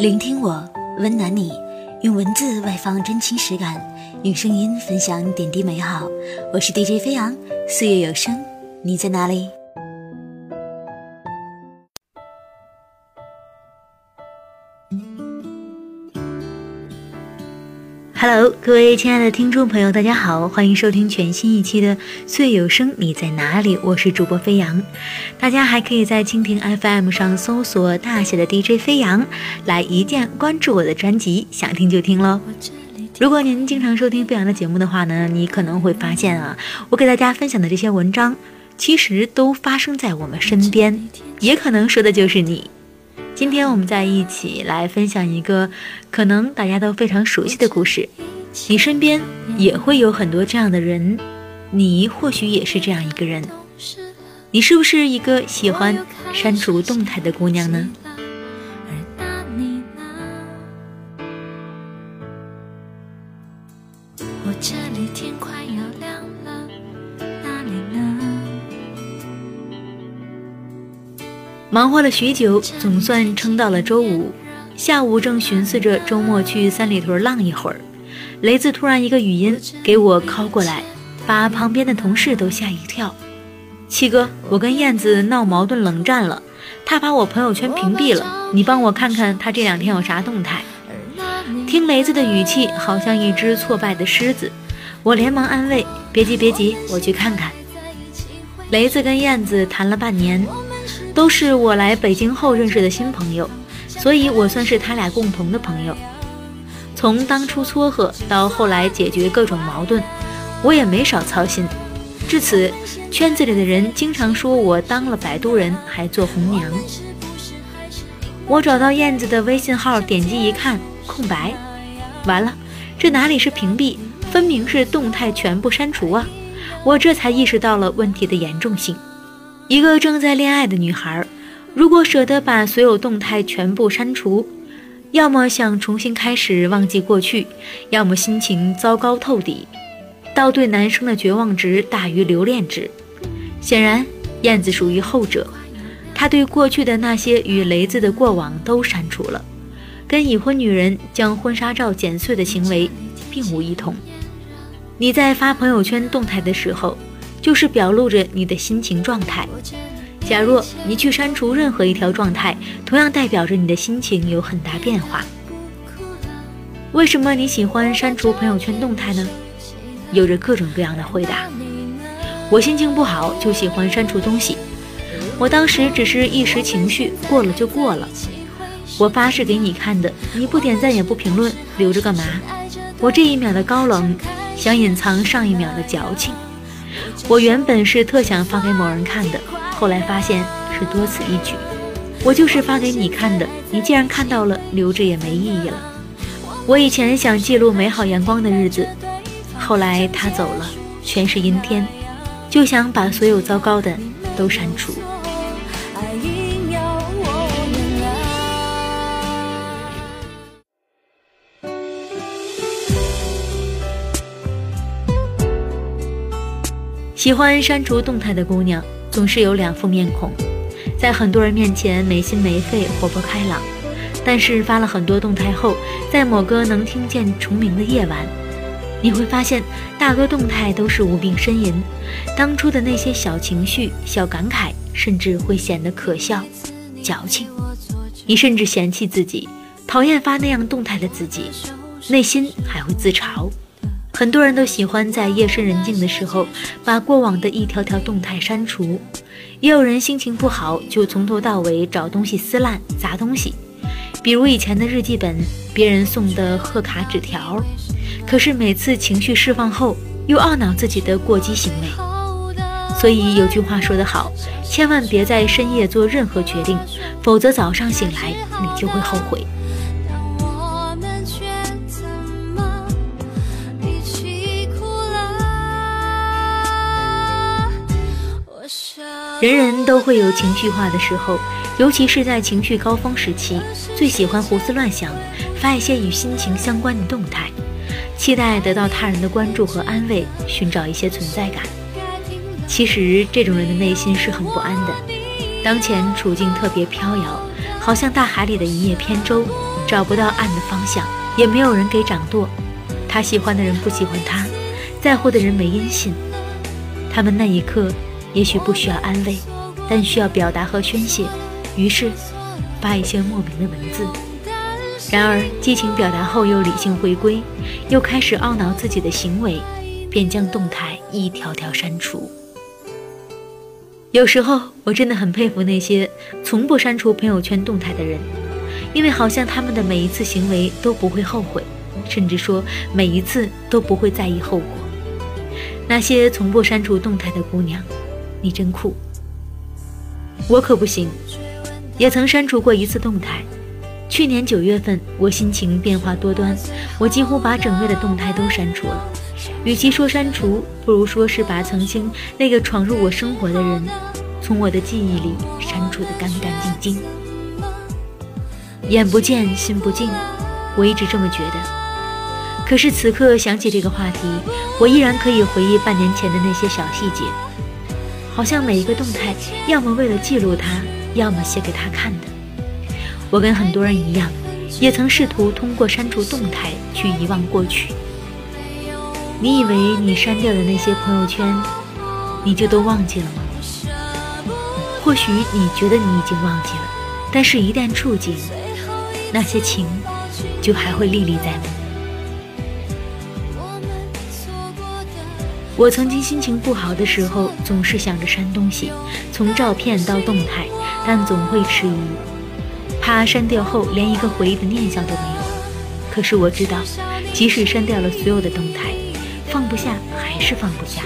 聆听我，温暖你，用文字外放真情实感，用声音分享点滴美好。我是 DJ 飞扬，岁月有声，你在哪里？Hello，各位亲爱的听众朋友，大家好，欢迎收听全新一期的《最有声》，你在哪里？我是主播飞扬。大家还可以在蜻蜓 FM 上搜索大写的 DJ 飞扬，来一键关注我的专辑，想听就听喽。如果您经常收听飞扬的节目的话呢，你可能会发现啊，我给大家分享的这些文章，其实都发生在我们身边，也可能说的就是你。今天我们在一起来分享一个可能大家都非常熟悉的故事。你身边也会有很多这样的人，你或许也是这样一个人。你是不是一个喜欢删除动态的姑娘呢？忙活了许久，总算撑到了周五下午，正寻思着周末去三里屯浪一会儿，雷子突然一个语音给我拷过来，把旁边的同事都吓一跳。七哥，我跟燕子闹矛盾冷战了，他把我朋友圈屏蔽了，你帮我看看他这两天有啥动态。听雷子的语气，好像一只挫败的狮子，我连忙安慰：别急别急，我去看看。雷子跟燕子谈了半年。都是我来北京后认识的新朋友，所以我算是他俩共同的朋友。从当初撮合到后来解决各种矛盾，我也没少操心。至此，圈子里的人经常说我当了摆渡人，还做红娘。我找到燕子的微信号，点击一看，空白。完了，这哪里是屏蔽，分明是动态全部删除啊！我这才意识到了问题的严重性。一个正在恋爱的女孩，如果舍得把所有动态全部删除，要么想重新开始忘记过去，要么心情糟糕透底，到对男生的绝望值大于留恋值。显然，燕子属于后者，她对过去的那些与雷子的过往都删除了，跟已婚女人将婚纱照剪碎的行为并无异同。你在发朋友圈动态的时候。就是表露着你的心情状态。假若你去删除任何一条状态，同样代表着你的心情有很大变化。为什么你喜欢删除朋友圈动态呢？有着各种各样的回答。我心情不好就喜欢删除东西。我当时只是一时情绪，过了就过了。我发誓给你看的，你不点赞也不评论，留着干嘛？我这一秒的高冷，想隐藏上一秒的矫情。我原本是特想发给某人看的，后来发现是多此一举。我就是发给你看的，你既然看到了，留着也没意义了。我以前想记录美好阳光的日子，后来他走了，全是阴天，就想把所有糟糕的都删除。喜欢删除动态的姑娘总是有两副面孔，在很多人面前没心没肺、活泼开朗，但是发了很多动态后，在某个能听见虫鸣的夜晚，你会发现大多动态都是无病呻吟，当初的那些小情绪、小感慨，甚至会显得可笑、矫情。你甚至嫌弃自己，讨厌发那样动态的自己，内心还会自嘲。很多人都喜欢在夜深人静的时候把过往的一条条动态删除，也有人心情不好就从头到尾找东西撕烂、砸东西，比如以前的日记本、别人送的贺卡纸条。可是每次情绪释放后，又懊恼自己的过激行为。所以有句话说得好，千万别在深夜做任何决定，否则早上醒来你就会后悔。人人都会有情绪化的时候，尤其是在情绪高峰时期，最喜欢胡思乱想，发一些与心情相关的动态，期待得到他人的关注和安慰，寻找一些存在感。其实这种人的内心是很不安的，当前处境特别飘摇，好像大海里的一叶扁舟，找不到岸的方向，也没有人给掌舵。他喜欢的人不喜欢他，在乎的人没音信。他们那一刻也许不需要安慰，但需要表达和宣泄，于是发一些莫名的文字。然而激情表达后又理性回归，又开始懊恼自己的行为，便将动态一条条删除。有时候我真的很佩服那些从不删除朋友圈动态的人，因为好像他们的每一次行为都不会后悔，甚至说每一次都不会在意后果。那些从不删除动态的姑娘，你真酷。我可不行，也曾删除过一次动态。去年九月份，我心情变化多端，我几乎把整月的动态都删除了。与其说删除，不如说是把曾经那个闯入我生活的人，从我的记忆里删除的干干净净。眼不见心不静，我一直这么觉得。可是此刻想起这个话题，我依然可以回忆半年前的那些小细节，好像每一个动态，要么为了记录它，要么写给他看的。我跟很多人一样，也曾试图通过删除动态去遗忘过去。你以为你删掉的那些朋友圈，你就都忘记了吗？或许你觉得你已经忘记了，但是一旦触景，那些情就还会历历在目。我曾经心情不好的时候，总是想着删东西，从照片到动态，但总会迟疑，怕删掉后连一个回忆的念想都没有。可是我知道，即使删掉了所有的动态，放不下还是放不下，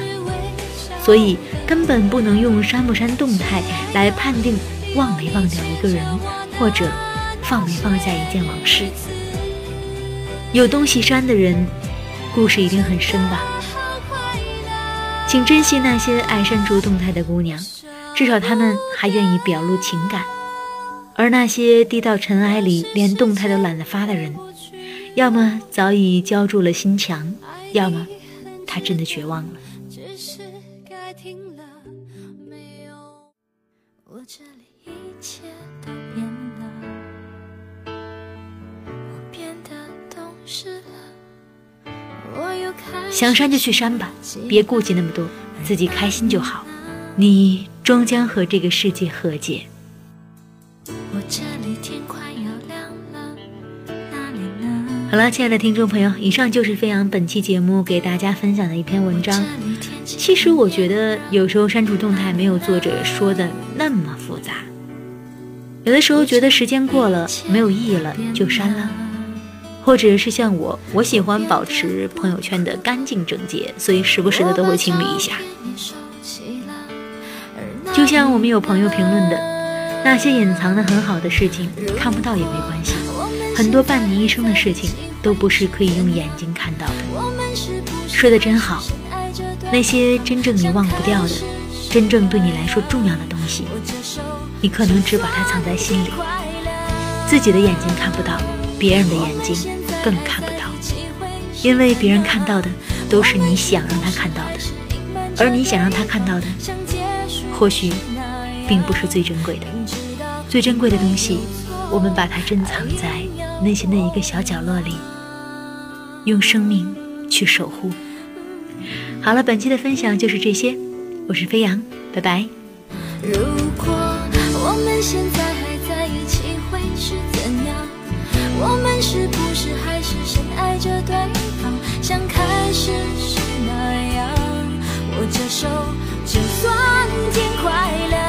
所以根本不能用删不删动态来判定忘没忘掉一个人，或者放没放下一件往事。有东西删的人，故事一定很深吧。请珍惜那些爱删除动态的姑娘，至少她们还愿意表露情感；而那些低到尘埃里连动态都懒得发的人，要么早已浇筑了心墙，要么他真的绝望了。我这里一切都想删就去删吧，别顾及那么多，自己开心就好。你终将和这个世界和解。好了，亲爱的听众朋友，以上就是飞扬本期节目给大家分享的一篇文章。其实我觉得有时候删除动态没有作者说的那么复杂，有的时候觉得时间过了没有意义了就删了。或者是像我，我喜欢保持朋友圈的干净整洁，所以时不时的都会清理一下。就像我们有朋友评论的，那些隐藏的很好的事情，看不到也没关系。很多伴你一生的事情，都不是可以用眼睛看到的。说的真好，那些真正你忘不掉的，真正对你来说重要的东西，你可能只把它藏在心里，自己的眼睛看不到。别人的眼睛更看不到，因为别人看到的都是你想让他看到的，而你想让他看到的，或许并不是最珍贵的。最珍贵的东西，我们把它珍藏在内心的一个小角落里，用生命去守护。好了，本期的分享就是这些，我是飞扬，拜拜。如果我们现在还在一起，会是怎样？我们是不是还是深爱着对方？像开始时那样握着手就算天快亮。